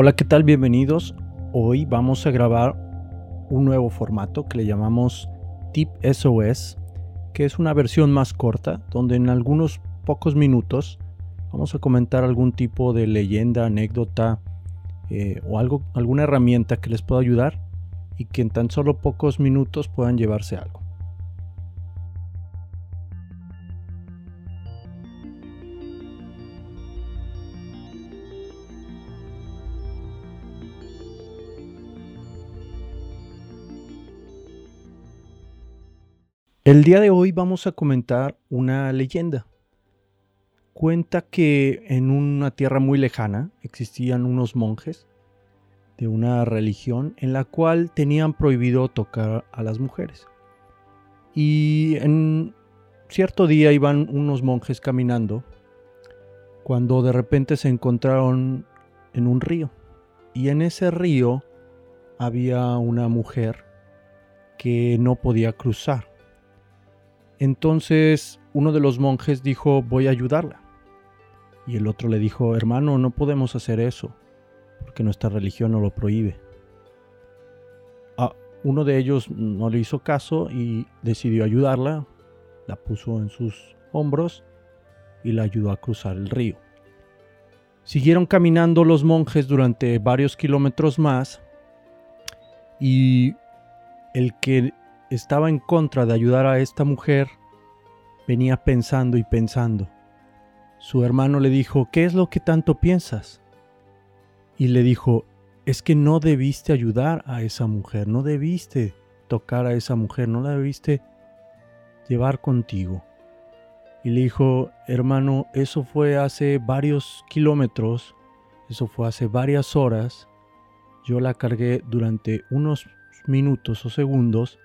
Hola, ¿qué tal? Bienvenidos. Hoy vamos a grabar un nuevo formato que le llamamos Tip SOS, que es una versión más corta, donde en algunos pocos minutos vamos a comentar algún tipo de leyenda, anécdota eh, o algo, alguna herramienta que les pueda ayudar y que en tan solo pocos minutos puedan llevarse algo. El día de hoy vamos a comentar una leyenda. Cuenta que en una tierra muy lejana existían unos monjes de una religión en la cual tenían prohibido tocar a las mujeres. Y en cierto día iban unos monjes caminando cuando de repente se encontraron en un río. Y en ese río había una mujer que no podía cruzar entonces uno de los monjes dijo, voy a ayudarla. Y el otro le dijo, hermano, no podemos hacer eso, porque nuestra religión no lo prohíbe. Ah, uno de ellos no le hizo caso y decidió ayudarla, la puso en sus hombros y la ayudó a cruzar el río. Siguieron caminando los monjes durante varios kilómetros más y el que estaba en contra de ayudar a esta mujer, venía pensando y pensando. Su hermano le dijo, ¿qué es lo que tanto piensas? Y le dijo, es que no debiste ayudar a esa mujer, no debiste tocar a esa mujer, no la debiste llevar contigo. Y le dijo, hermano, eso fue hace varios kilómetros, eso fue hace varias horas, yo la cargué durante unos minutos o segundos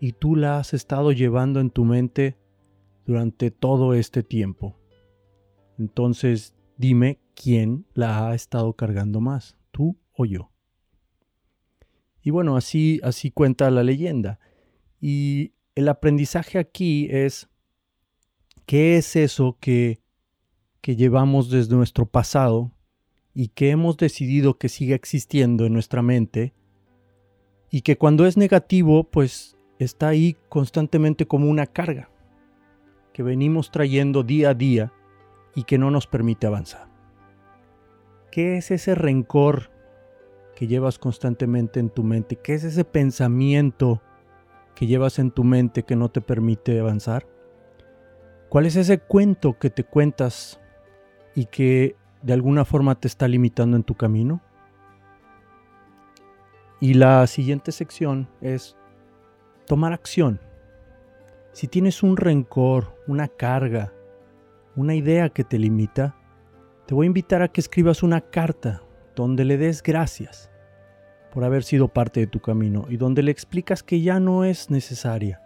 y tú la has estado llevando en tu mente durante todo este tiempo. Entonces dime quién la ha estado cargando más, tú o yo. Y bueno, así, así cuenta la leyenda. Y el aprendizaje aquí es, ¿qué es eso que, que llevamos desde nuestro pasado y que hemos decidido que siga existiendo en nuestra mente? Y que cuando es negativo, pues está ahí constantemente como una carga que venimos trayendo día a día y que no nos permite avanzar. ¿Qué es ese rencor que llevas constantemente en tu mente? ¿Qué es ese pensamiento que llevas en tu mente que no te permite avanzar? ¿Cuál es ese cuento que te cuentas y que de alguna forma te está limitando en tu camino? Y la siguiente sección es tomar acción. Si tienes un rencor, una carga, una idea que te limita, te voy a invitar a que escribas una carta donde le des gracias por haber sido parte de tu camino y donde le explicas que ya no es necesaria,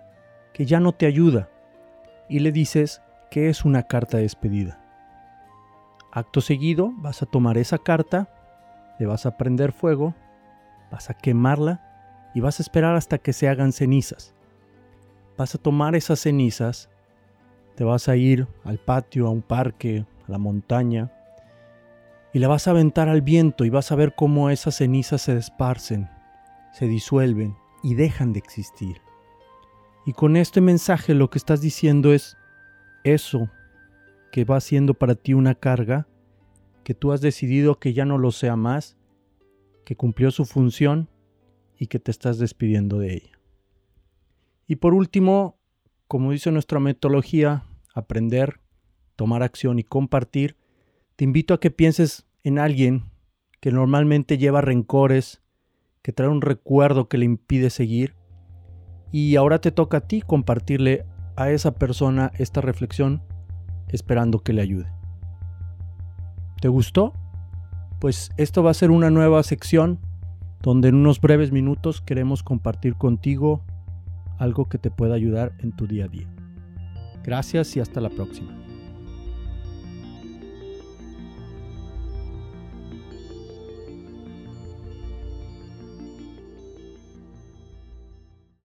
que ya no te ayuda y le dices que es una carta de despedida. Acto seguido vas a tomar esa carta, le vas a prender fuego, vas a quemarla y vas a esperar hasta que se hagan cenizas. Vas a tomar esas cenizas, te vas a ir al patio, a un parque, a la montaña, y la vas a aventar al viento y vas a ver cómo esas cenizas se desparcen, se disuelven y dejan de existir. Y con este mensaje lo que estás diciendo es eso que va siendo para ti una carga, que tú has decidido que ya no lo sea más, que cumplió su función y que te estás despidiendo de ella. Y por último, como dice nuestra metodología, aprender, tomar acción y compartir, te invito a que pienses en alguien que normalmente lleva rencores, que trae un recuerdo que le impide seguir, y ahora te toca a ti compartirle a esa persona esta reflexión esperando que le ayude. ¿Te gustó? Pues esto va a ser una nueva sección donde en unos breves minutos queremos compartir contigo algo que te pueda ayudar en tu día a día. Gracias y hasta la próxima.